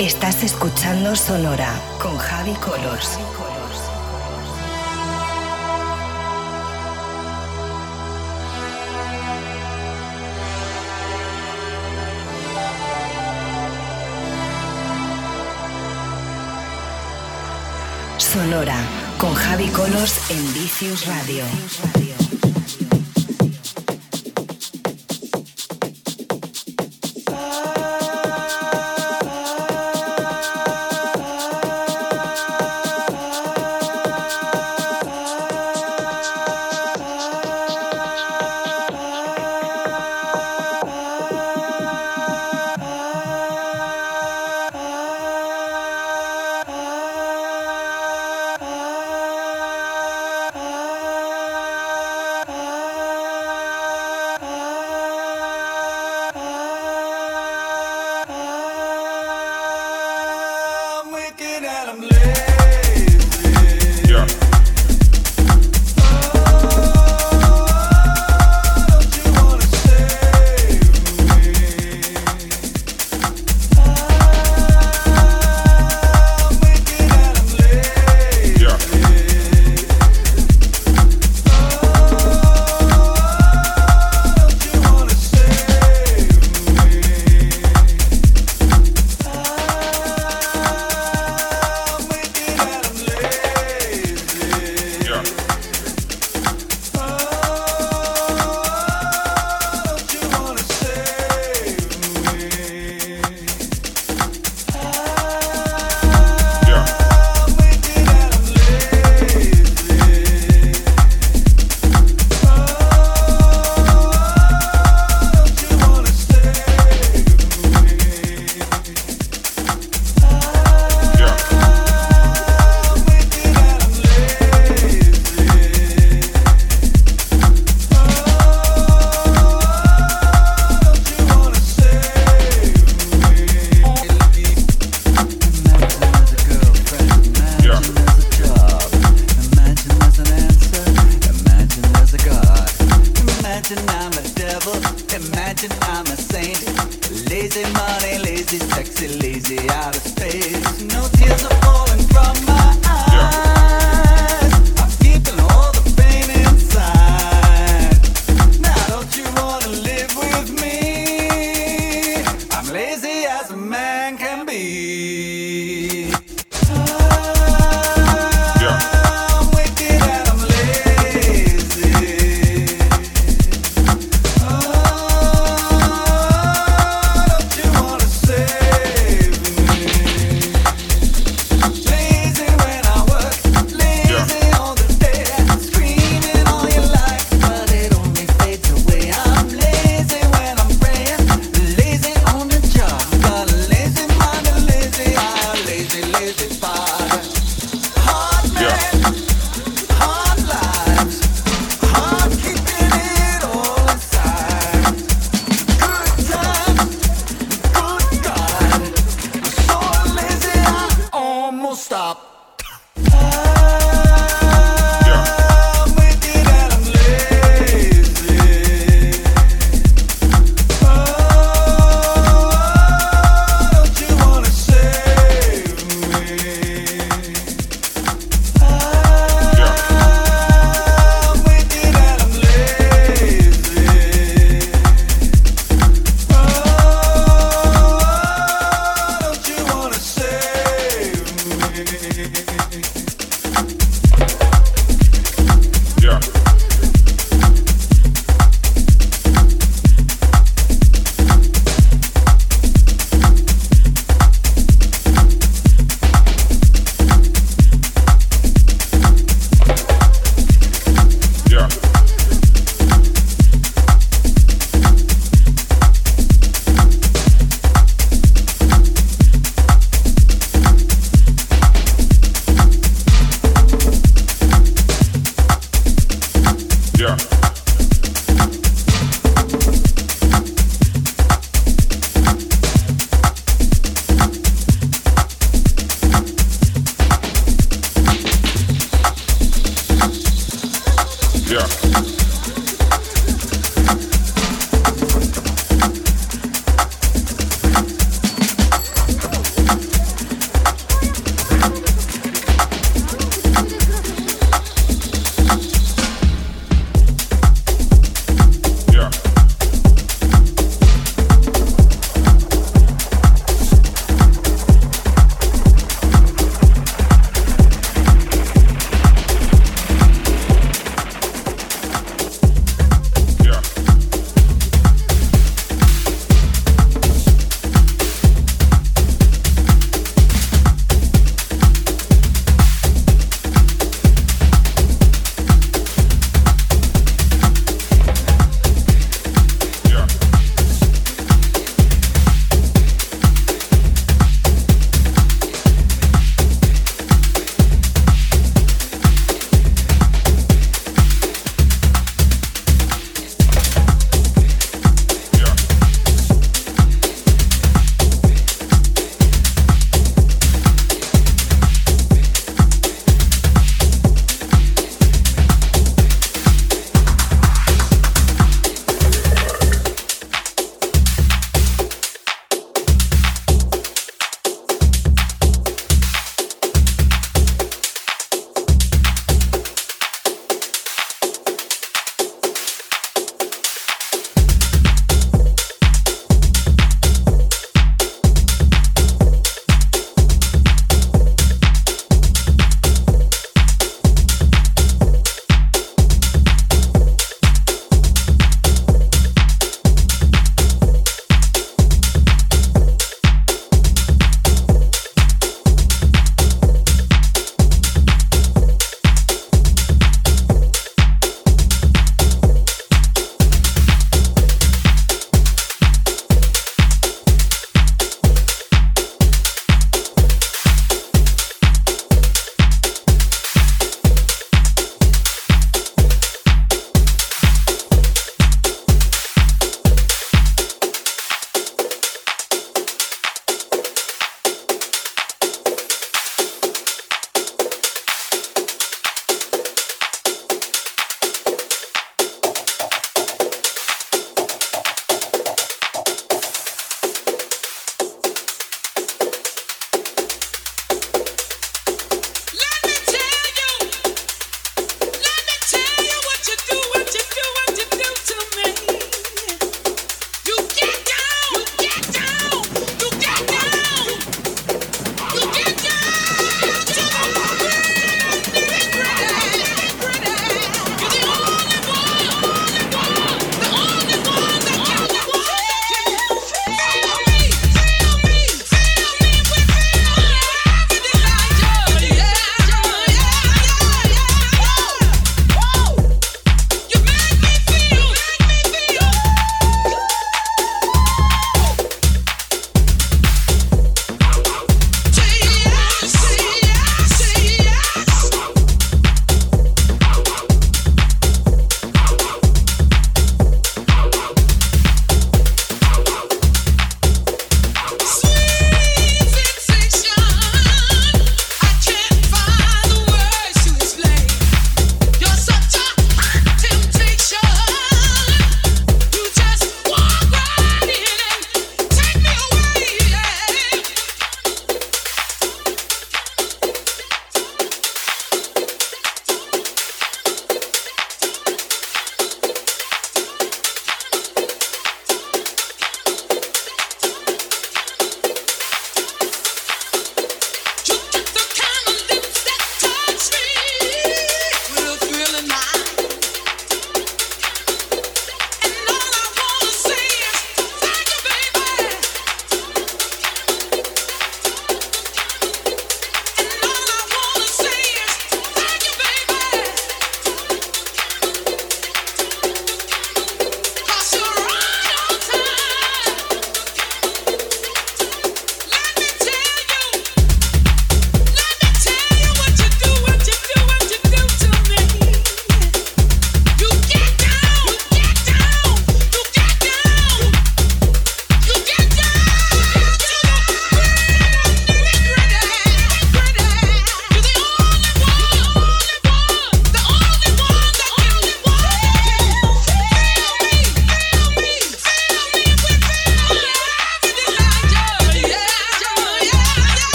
Estás escuchando Sonora con Javi Colors. Sonora con Javi Colors en Vicious Radio. no tears of